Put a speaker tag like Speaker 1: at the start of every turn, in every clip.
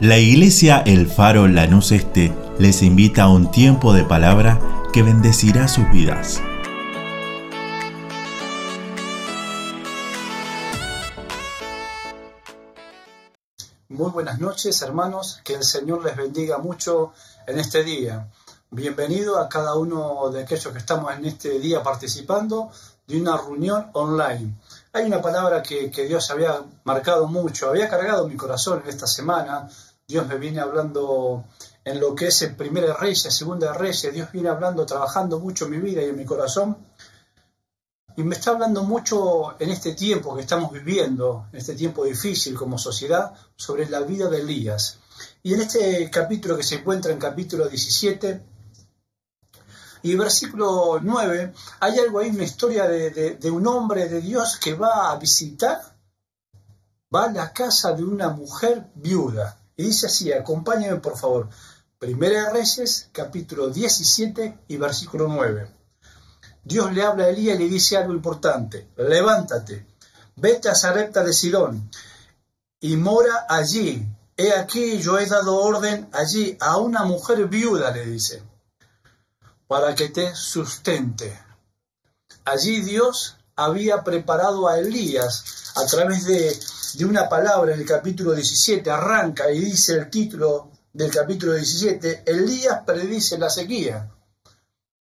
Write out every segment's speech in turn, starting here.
Speaker 1: La iglesia El Faro Lanús Este les invita a un tiempo de palabra que bendecirá sus vidas.
Speaker 2: Muy buenas noches hermanos, que el Señor les bendiga mucho en este día. Bienvenido a cada uno de aquellos que estamos en este día participando de una reunión online. Hay una palabra que, que Dios había marcado mucho, había cargado mi corazón en esta semana Dios me viene hablando en lo que es el primer Reyes, segunda Reyes, Dios viene hablando, trabajando mucho en mi vida y en mi corazón. Y me está hablando mucho en este tiempo que estamos viviendo, en este tiempo difícil como sociedad, sobre la vida de Elías. Y en este capítulo que se encuentra en capítulo 17 y versículo 9, hay algo ahí, una historia de un hombre de Dios que va a visitar, va a la casa de una mujer viuda. Y dice así, acompáñame por favor. Primera Reyes, capítulo 17 y versículo 9. Dios le habla a Elías y le dice algo importante. Levántate, vete a Sarepta de Sidón y mora allí. He aquí yo he dado orden allí a una mujer viuda, le dice, para que te sustente. Allí Dios había preparado a Elías a través de de una palabra en el capítulo 17, arranca y dice el título del capítulo 17, Elías predice la sequía.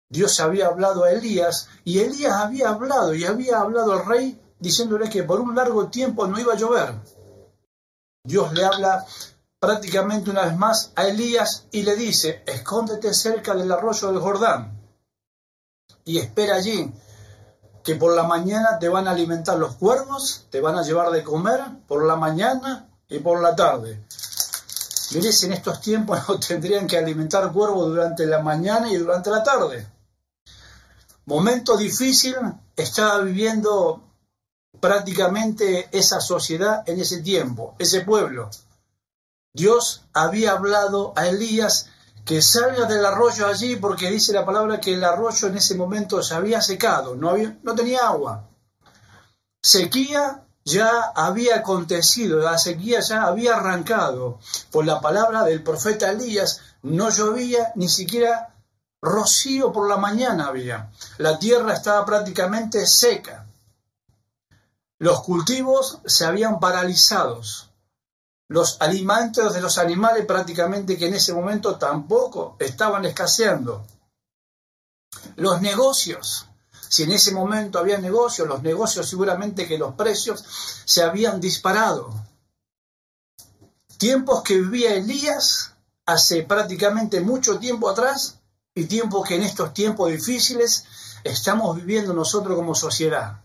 Speaker 2: Dios había hablado a Elías y Elías había hablado y había hablado al rey diciéndole que por un largo tiempo no iba a llover. Dios le habla prácticamente una vez más a Elías y le dice, escóndete cerca del arroyo del Jordán y espera allí que por la mañana te van a alimentar los cuervos, te van a llevar de comer por la mañana y por la tarde. Mire, si en estos tiempos no tendrían que alimentar cuervos durante la mañana y durante la tarde. Momento difícil estaba viviendo prácticamente esa sociedad en ese tiempo, ese pueblo. Dios había hablado a Elías que salga del arroyo allí porque dice la palabra que el arroyo en ese momento se había secado, no, había, no tenía agua. Sequía ya había acontecido, la sequía ya había arrancado. Por la palabra del profeta Elías no llovía ni siquiera rocío por la mañana había. La tierra estaba prácticamente seca. Los cultivos se habían paralizados los alimentos de los animales prácticamente que en ese momento tampoco estaban escaseando. Los negocios, si en ese momento había negocios, los negocios seguramente que los precios se habían disparado. Tiempos que vivía Elías hace prácticamente mucho tiempo atrás y tiempos que en estos tiempos difíciles estamos viviendo nosotros como sociedad.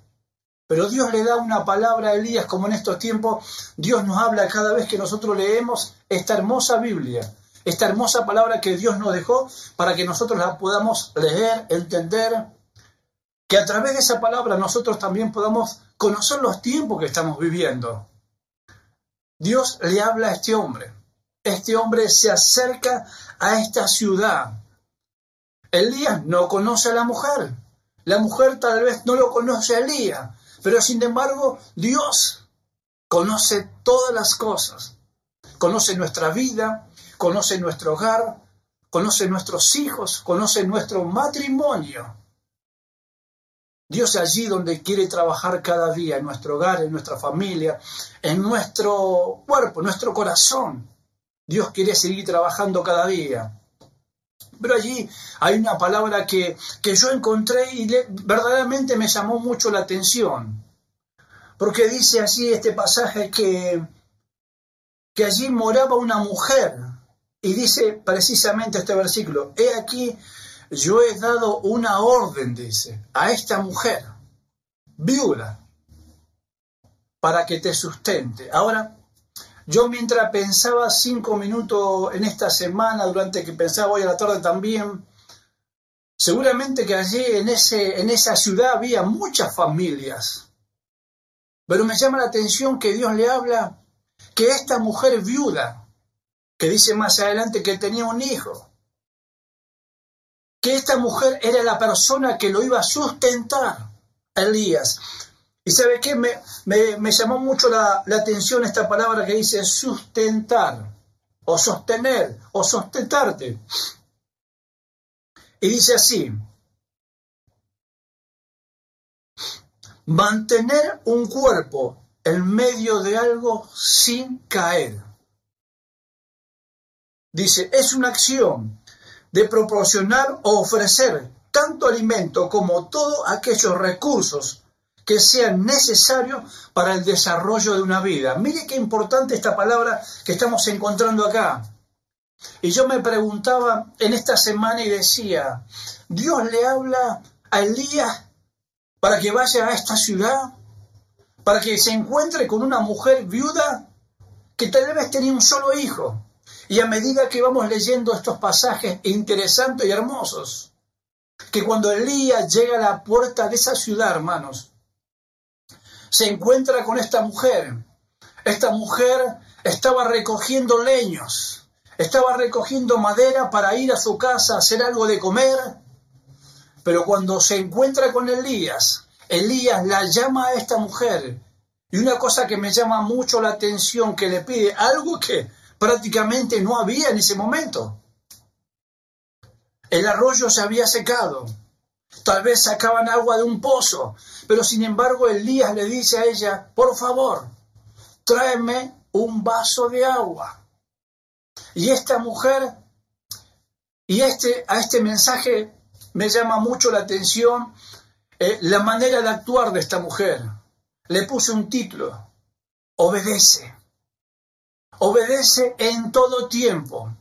Speaker 2: Pero Dios le da una palabra a Elías como en estos tiempos Dios nos habla cada vez que nosotros leemos esta hermosa Biblia, esta hermosa palabra que Dios nos dejó para que nosotros la podamos leer, entender, que a través de esa palabra nosotros también podamos conocer los tiempos que estamos viviendo. Dios le habla a este hombre. Este hombre se acerca a esta ciudad. Elías no conoce a la mujer. La mujer tal vez no lo conoce a Elías. Pero sin embargo, Dios conoce todas las cosas. Conoce nuestra vida, conoce nuestro hogar, conoce nuestros hijos, conoce nuestro matrimonio. Dios es allí donde quiere trabajar cada día, en nuestro hogar, en nuestra familia, en nuestro cuerpo, en nuestro corazón. Dios quiere seguir trabajando cada día. Pero allí hay una palabra que, yo encontré y verdaderamente me llamó mucho la atención. Porque dice así este pasaje que, que allí moraba una mujer. Y dice precisamente este versículo, he aquí, yo he dado una orden, dice, a esta mujer, viuda, para que te sustente. Ahora, yo mientras pensaba cinco minutos en esta semana, durante que pensaba hoy a la tarde también, seguramente que allí en, ese, en esa ciudad había muchas familias. Pero me llama la atención que Dios le habla que esta mujer viuda, que dice más adelante que tenía un hijo, que esta mujer era la persona que lo iba a sustentar, Elías. Y sabe qué, me, me, llamó mucho la, atención esta palabra que dice sustentar. o sostener o sustentarte. Y dice así, mantener un cuerpo en medio de algo sin caer. Dice, es una acción de proporcionar o ofrecer tanto alimento como todos aquellos recursos que sean necesarios para el desarrollo de una vida. Mire qué importante esta palabra que estamos encontrando acá. Y yo me preguntaba en esta semana y decía, ¿Dios le habla a Elías para que vaya a esta ciudad? ¿Para que se encuentre con una mujer viuda que tal vez tenía un solo hijo? Y a medida que vamos leyendo estos pasajes interesantes y hermosos, que cuando Elías llega a la puerta de esa ciudad, hermanos, se encuentra con esta mujer. Esta mujer estaba recogiendo leños, estaba recogiendo madera para ir a su casa a hacer algo de comer, pero cuando se encuentra con Elías, Elías la llama a esta mujer y una cosa que me llama mucho la atención, que le pide algo que prácticamente no había en ese momento. El arroyo se había secado. Tal vez sacaban agua de un pozo, pero sin embargo Elías le dice a ella, por favor, tráeme un vaso de agua. Y esta mujer, y este, a este mensaje me llama mucho la atención eh, la manera de actuar de esta mujer. Le puse un título, obedece. Obedece en todo tiempo.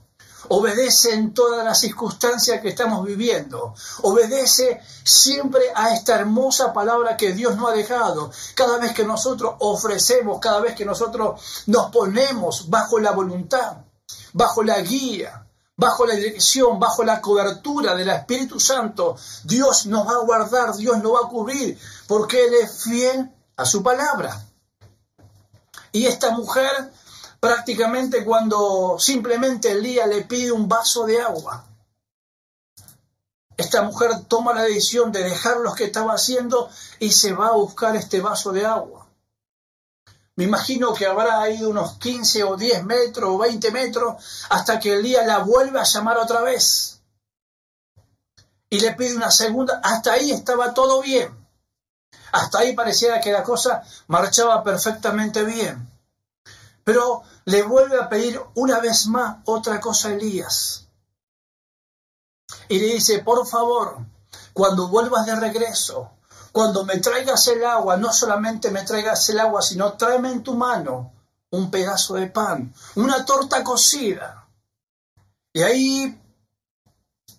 Speaker 2: Obedece en todas las circunstancias que estamos viviendo. Obedece siempre a esta hermosa palabra que Dios nos ha dejado. Cada vez que nosotros ofrecemos, cada vez que nosotros nos ponemos bajo la voluntad, bajo la guía, bajo la dirección, bajo la cobertura del Espíritu Santo, Dios nos va a guardar, Dios nos va a cubrir, porque Él es fiel a su palabra. Y esta mujer prácticamente cuando simplemente Elías le pide un vaso de agua. Esta mujer toma la decisión de dejar lo que estaba haciendo y se va a buscar este vaso de agua. Me imagino que habrá ido unos 15 o 10 metros o 20 metros hasta que Elías la vuelve a llamar otra vez. Y le pide una segunda. Hasta ahí estaba todo bien. Hasta ahí pareciera que la cosa marchaba perfectamente bien. Pero le vuelve a pedir una vez más otra cosa a Elías. Y le dice, por favor, cuando vuelvas de regreso, cuando me traigas el agua, no solamente me traigas el agua, sino tráeme en tu mano un pedazo de pan, una torta cocida. Y ahí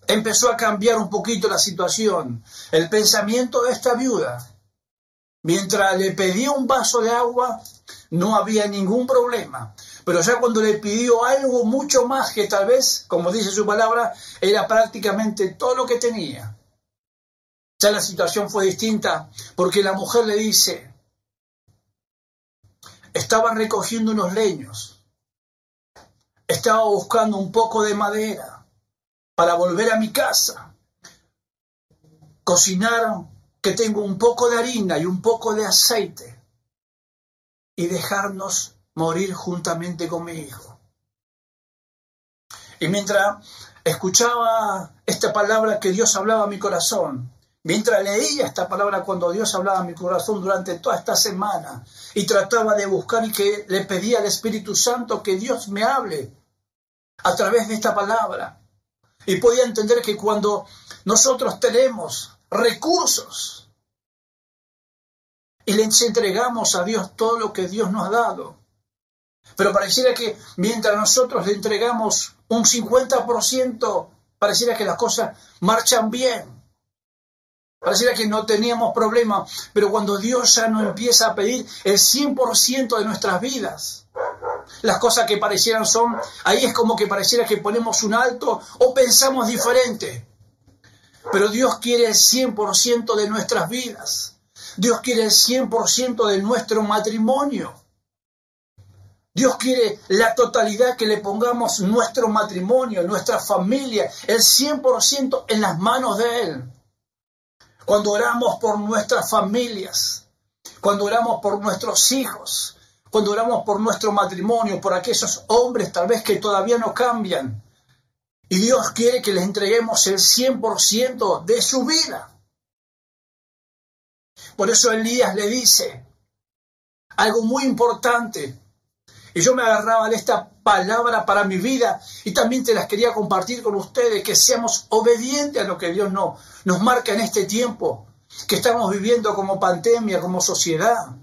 Speaker 2: empezó a cambiar un poquito la situación, el pensamiento de esta viuda. Mientras le pedía un vaso de agua, no había ningún problema. Pero ya cuando le pidió algo mucho más que tal vez, como dice su palabra, era prácticamente todo lo que tenía. Ya la situación fue distinta porque la mujer le dice, estaba recogiendo unos leños, estaba buscando un poco de madera para volver a mi casa, cocinar que tengo un poco de harina y un poco de aceite y dejarnos morir juntamente con mi hijo. Y mientras escuchaba esta palabra que Dios hablaba a mi corazón, mientras leía esta palabra cuando Dios hablaba a mi corazón durante toda esta semana y trataba de buscar y que le pedía al Espíritu Santo que Dios me hable a través de esta palabra. Y podía entender que cuando nosotros tenemos recursos, y les entregamos a Dios todo lo que Dios nos ha dado. Pero pareciera que mientras nosotros le entregamos un 50%, pareciera que las cosas marchan bien. Pareciera que no teníamos problema, pero cuando Dios ya nos empieza a pedir el 100% de nuestras vidas, las cosas que parecieran son, ahí es como que pareciera que ponemos un alto o pensamos diferente. Pero Dios quiere el 100% de nuestras vidas. Dios quiere el 100% de nuestro matrimonio. Dios quiere la totalidad que le pongamos nuestro matrimonio, nuestra familia, el 100% en las manos de Él. Cuando oramos por nuestras familias, cuando oramos por nuestros hijos, cuando oramos por nuestro matrimonio, por aquellos hombres tal vez que todavía no cambian. Y Dios quiere que les entreguemos el 100% de su vida. Por eso Elías le dice algo muy importante. Y yo me agarraba de esta palabra para mi vida y también te las quería compartir con ustedes, que seamos obedientes a lo que Dios no, nos marca en este tiempo que estamos viviendo como pandemia, como sociedad.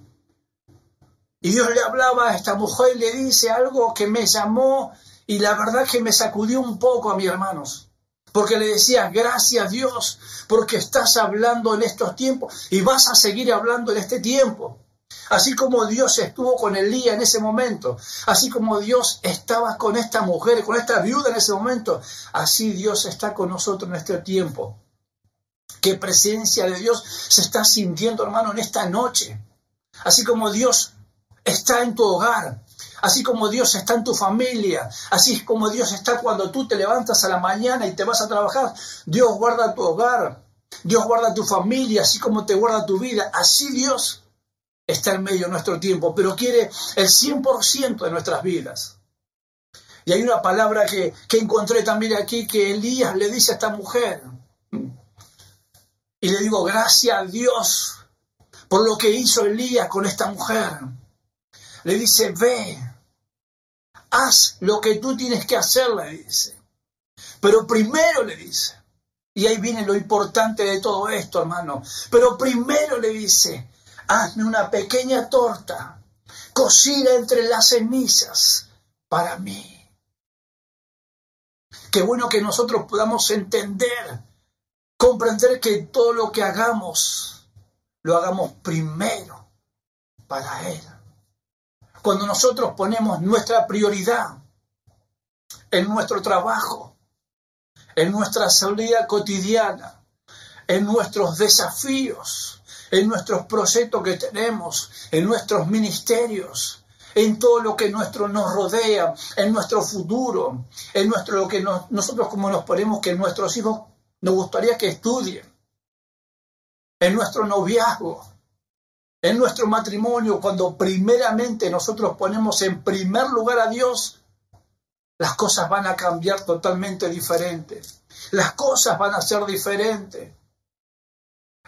Speaker 2: Y Dios le hablaba a esta mujer y le dice algo que me llamó y la verdad que me sacudió un poco a mis hermanos. Porque le decía, gracias Dios, porque estás hablando en estos tiempos y vas a seguir hablando en este tiempo. Así como Dios estuvo con Elías en ese momento, así como Dios estaba con esta mujer, con esta viuda en ese momento, así Dios está con nosotros en este tiempo. Qué presencia de Dios se está sintiendo, hermano, en esta noche. Así como Dios está en tu hogar, así como Dios está en tu familia, así como Dios está cuando tú te levantas a la mañana y te vas a trabajar, Dios guarda tu hogar, Dios guarda tu familia, así como te guarda tu vida, así Dios está en medio de nuestro tiempo, pero quiere el 100% de nuestras vidas. Y hay una palabra que, que encontré también aquí que Elías le dice a esta mujer, y le digo, gracias a Dios por lo que hizo Elías con esta mujer le dice, ve, haz lo que tú tienes que hacer, le dice. Pero primero le dice, y ahí viene lo importante de todo esto, hermano, pero primero le dice, hazme una pequeña torta cocida entre las cenizas para mí. Qué bueno que nosotros podamos entender, comprender que todo lo que hagamos, lo hagamos primero para Él cuando nosotros ponemos nuestra prioridad en nuestro trabajo, en nuestra salida cotidiana, en nuestros desafíos, en nuestros proyectos que tenemos, en nuestros ministerios, en todo lo que nuestro nos rodea, en nuestro futuro, en nuestro lo que nosotros como nos ponemos que nuestros hijos nos gustaría que estudien, en nuestro noviazgo, en nuestro matrimonio, cuando primeramente nosotros ponemos en primer lugar a Dios, las cosas van a cambiar totalmente diferentes. Las cosas van a ser diferentes.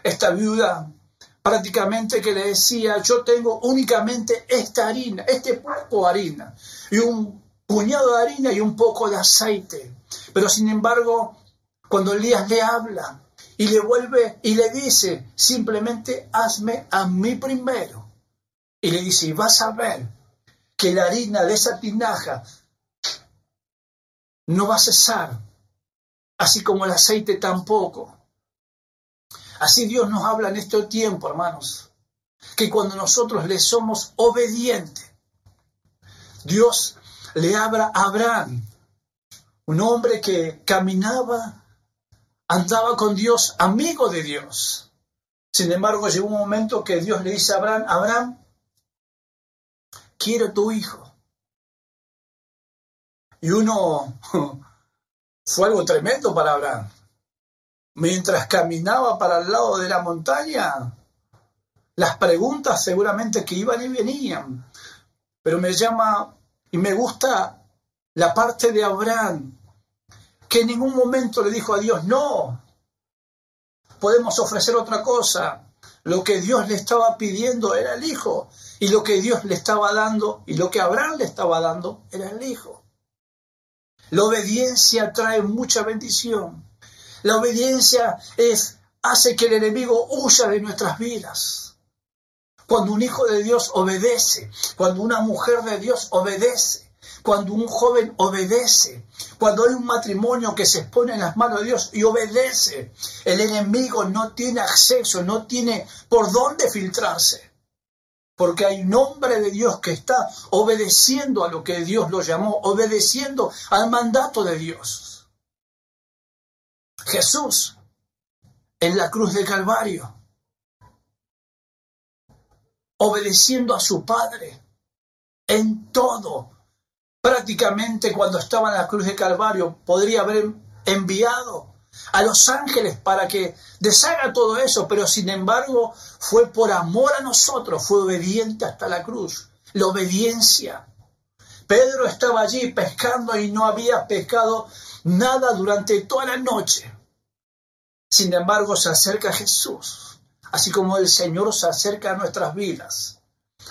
Speaker 2: Esta viuda prácticamente que le decía, yo tengo únicamente esta harina, este poco de harina, y un puñado de harina y un poco de aceite. Pero sin embargo, cuando Elías le habla, y le vuelve y le dice, simplemente hazme a mí primero. Y le dice, y vas a ver que la harina de esa tinaja no va a cesar, así como el aceite tampoco. Así Dios nos habla en este tiempo, hermanos, que cuando nosotros le somos obedientes, Dios le habla a Abraham, un hombre que caminaba andaba con Dios, amigo de Dios. Sin embargo, llegó un momento que Dios le dice a Abraham, Abraham, quiero tu hijo. Y uno fue algo tremendo para Abraham. Mientras caminaba para el lado de la montaña, las preguntas seguramente que iban y venían. Pero me llama y me gusta la parte de Abraham que en ningún momento le dijo a Dios, no, podemos ofrecer otra cosa. Lo que Dios le estaba pidiendo era el Hijo, y lo que Dios le estaba dando, y lo que Abraham le estaba dando, era el Hijo. La obediencia trae mucha bendición. La obediencia es, hace que el enemigo huya de nuestras vidas. Cuando un hijo de Dios obedece, cuando una mujer de Dios obedece, cuando un joven obedece, cuando hay un matrimonio que se expone en las manos de Dios y obedece, el enemigo no tiene acceso, no tiene por dónde filtrarse. Porque hay un hombre de Dios que está obedeciendo a lo que Dios lo llamó, obedeciendo al mandato de Dios. Jesús en la cruz del Calvario, obedeciendo a su Padre en todo, prácticamente cuando estaba en la cruz de Calvario, podría haber enviado a los ángeles para que deshaga todo eso, pero sin embargo fue por amor a nosotros, fue obediente hasta la cruz. la obediencia. Pedro estaba allí pescando y no había pescado nada durante toda la noche. Sin embargo, se acerca a Jesús, así como el Señor se acerca a nuestras vidas.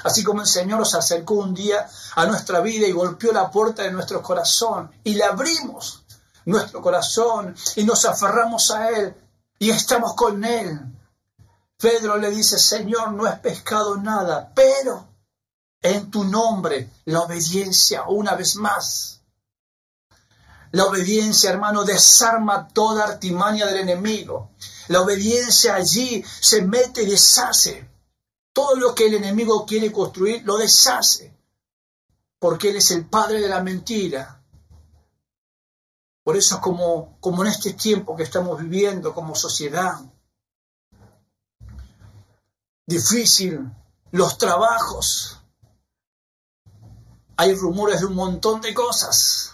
Speaker 2: Así como el Señor se acercó un día a nuestra vida y golpeó la puerta de nuestro corazón y le abrimos nuestro corazón y nos aferramos a Él y estamos con Él. Pedro le dice, Señor, no es pescado nada, pero en tu nombre la obediencia una vez más. La obediencia, hermano, desarma toda artimaña del enemigo. La obediencia allí se mete y deshace. Todo lo que el enemigo quiere construir, lo deshace. Porque Él es el padre de la mentira. Por eso como, como en este tiempo que estamos viviendo como sociedad, difícil, los trabajos, hay rumores de un montón de cosas,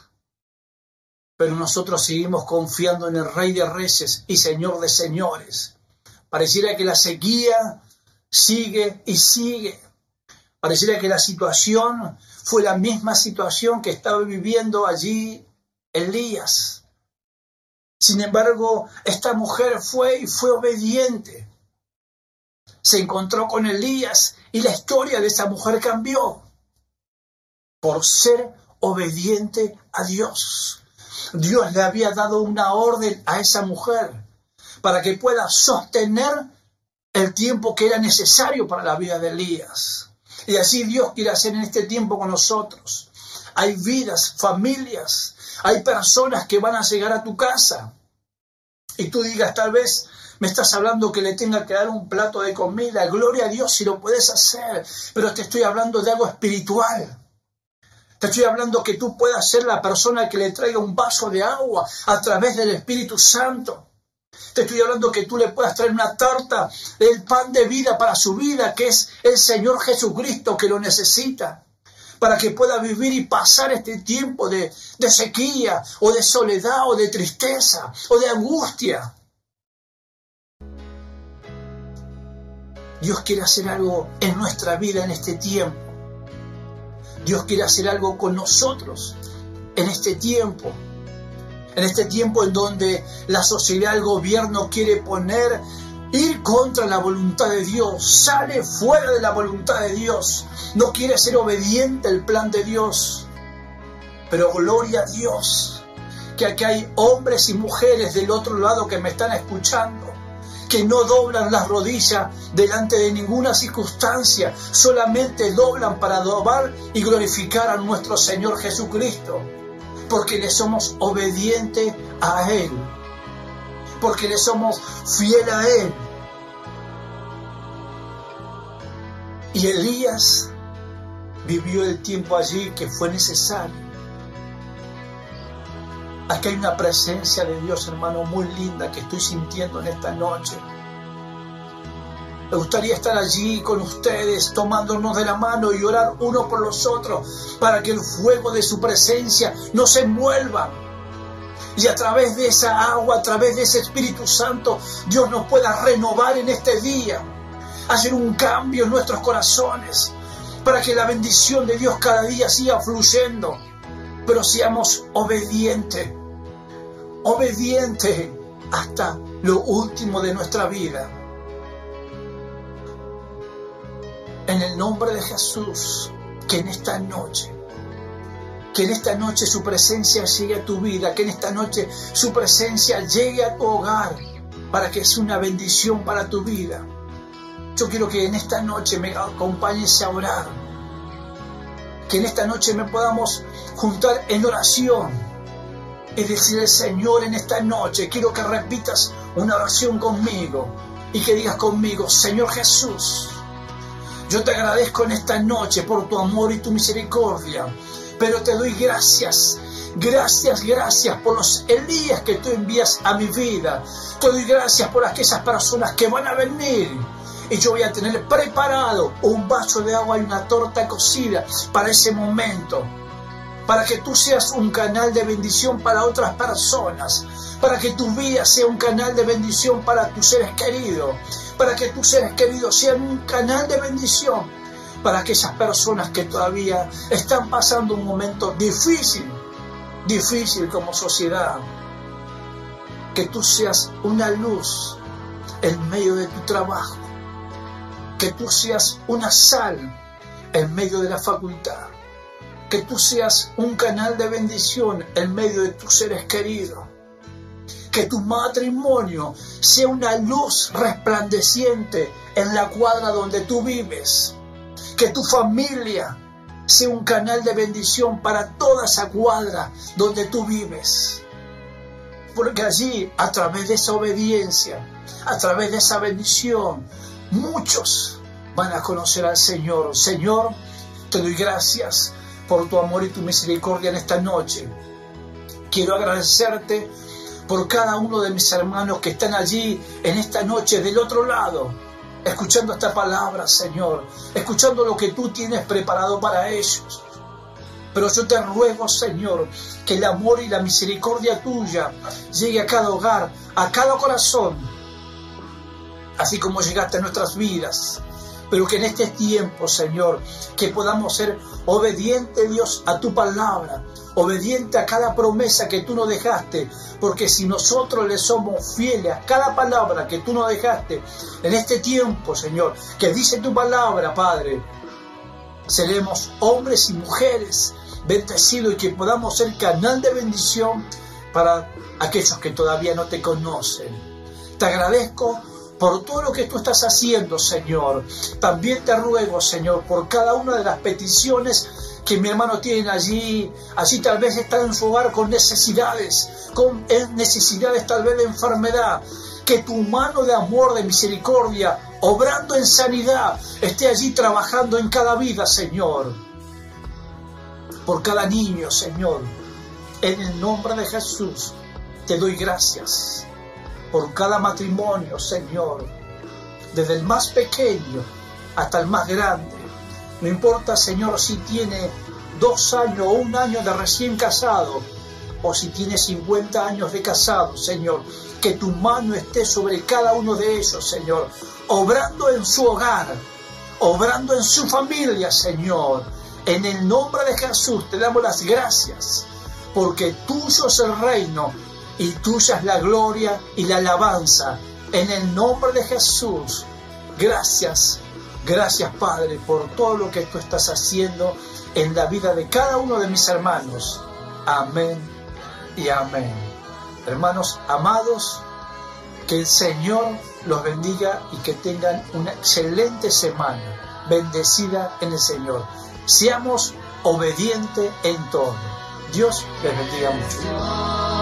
Speaker 2: pero nosotros seguimos confiando en el Rey de Reyes y Señor de Señores. Pareciera que la sequía sigue y sigue. Pareciera que la situación fue la misma situación que estaba viviendo allí Elías. Sin embargo, esta mujer fue y fue obediente. Se encontró con Elías y la historia de esa mujer cambió por ser obediente a Dios. Dios le había dado una orden a esa mujer para que pueda sostener el tiempo que era necesario para la vida de Elías. Y así Dios quiere hacer en este tiempo con nosotros. Hay vidas, familias, hay personas que van a llegar a tu casa. Y tú digas, tal vez me estás hablando que le tenga que dar un plato de comida. Gloria a Dios si lo puedes hacer. Pero te estoy hablando de algo espiritual. Te estoy hablando que tú puedas ser la persona que le traiga un vaso de agua a través del Espíritu Santo. Te estoy hablando que tú le puedas traer una tarta del pan de vida para su vida, que es el Señor Jesucristo que lo necesita, para que pueda vivir y pasar este tiempo de, de sequía o de soledad o de tristeza o de angustia. Dios quiere hacer algo en nuestra vida en este tiempo. Dios quiere hacer algo con nosotros en este tiempo. En este tiempo en donde la sociedad, el gobierno quiere poner, ir contra la voluntad de Dios, sale fuera de la voluntad de Dios, no quiere ser obediente al plan de Dios. Pero gloria a Dios, que aquí hay hombres y mujeres del otro lado que me están escuchando que no doblan las rodillas delante de ninguna circunstancia, solamente doblan para adorar y glorificar a nuestro Señor Jesucristo, porque le somos obedientes a Él, porque le somos fiel a Él. Y Elías vivió el tiempo allí que fue necesario Aquí hay una presencia de Dios, hermano, muy linda que estoy sintiendo en esta noche. Me gustaría estar allí con ustedes, tomándonos de la mano y orar uno por los otros, para que el fuego de su presencia no se envuelva. Y a través de esa agua, a través de ese Espíritu Santo, Dios nos pueda renovar en este día, hacer un cambio en nuestros corazones, para que la bendición de Dios cada día siga fluyendo, pero seamos obedientes obediente hasta lo último de nuestra vida. En el nombre de Jesús, que en esta noche, que en esta noche su presencia llegue a tu vida, que en esta noche su presencia llegue a tu hogar, para que sea una bendición para tu vida. Yo quiero que en esta noche me acompañes a orar, que en esta noche me podamos juntar en oración y decirle, Señor, en esta noche quiero que repitas una oración conmigo y que digas conmigo, Señor Jesús, yo te agradezco en esta noche por tu amor y tu misericordia, pero te doy gracias. Gracias, gracias por los Elías que tú envías a mi vida. Te doy gracias por aquellas personas que van a venir. Y yo voy a tener preparado un vaso de agua y una torta cocida para ese momento para que tú seas un canal de bendición para otras personas, para que tu vida sea un canal de bendición para tus seres queridos, para que tus seres queridos sean un canal de bendición para aquellas personas que todavía están pasando un momento difícil, difícil como sociedad. Que tú seas una luz en medio de tu trabajo. Que tú seas una sal en medio de la facultad. Que tú seas un canal de bendición en medio de tus seres queridos. Que tu matrimonio sea una luz resplandeciente en la cuadra donde tú vives. Que tu familia sea un canal de bendición para toda esa cuadra donde tú vives. Porque allí, a través de esa obediencia, a través de esa bendición, muchos van a conocer al Señor. Señor, te doy gracias por tu amor y tu misericordia en esta noche. Quiero agradecerte por cada uno de mis hermanos que están allí en esta noche del otro lado, escuchando esta palabra, Señor, escuchando lo que tú tienes preparado para ellos. Pero yo te ruego, Señor, que el amor y la misericordia tuya llegue a cada hogar, a cada corazón, así como llegaste a nuestras vidas. Pero que en este tiempo, Señor, que podamos ser obedientes, Dios, a tu palabra, obediente a cada promesa que tú nos dejaste, porque si nosotros le somos fieles a cada palabra que tú nos dejaste en este tiempo, Señor, que dice tu palabra, Padre, seremos hombres y mujeres bendecidos y que podamos ser canal de bendición para aquellos que todavía no te conocen. Te agradezco por todo lo que tú estás haciendo, Señor. También te ruego, Señor, por cada una de las peticiones que mi hermano tiene allí. Allí tal vez está en su hogar con necesidades, con necesidades tal vez de enfermedad. Que tu mano de amor, de misericordia, obrando en sanidad, esté allí trabajando en cada vida, Señor. Por cada niño, Señor. En el nombre de Jesús, te doy gracias por cada matrimonio, Señor, desde el más pequeño hasta el más grande. No importa, Señor, si tiene dos años o un año de recién casado, o si tiene 50 años de casado, Señor, que tu mano esté sobre cada uno de ellos, Señor, obrando en su hogar, obrando en su familia, Señor. En el nombre de Jesús te damos las gracias, porque tuyo es el reino y tuya es la gloria y la alabanza. En el nombre de Jesús, gracias, gracias Padre por todo lo que tú estás haciendo en la vida de cada uno de mis hermanos. Amén y amén. Hermanos amados, que el Señor los bendiga y que tengan una excelente semana, bendecida en el Señor. Seamos obedientes en todo. Dios les bendiga mucho.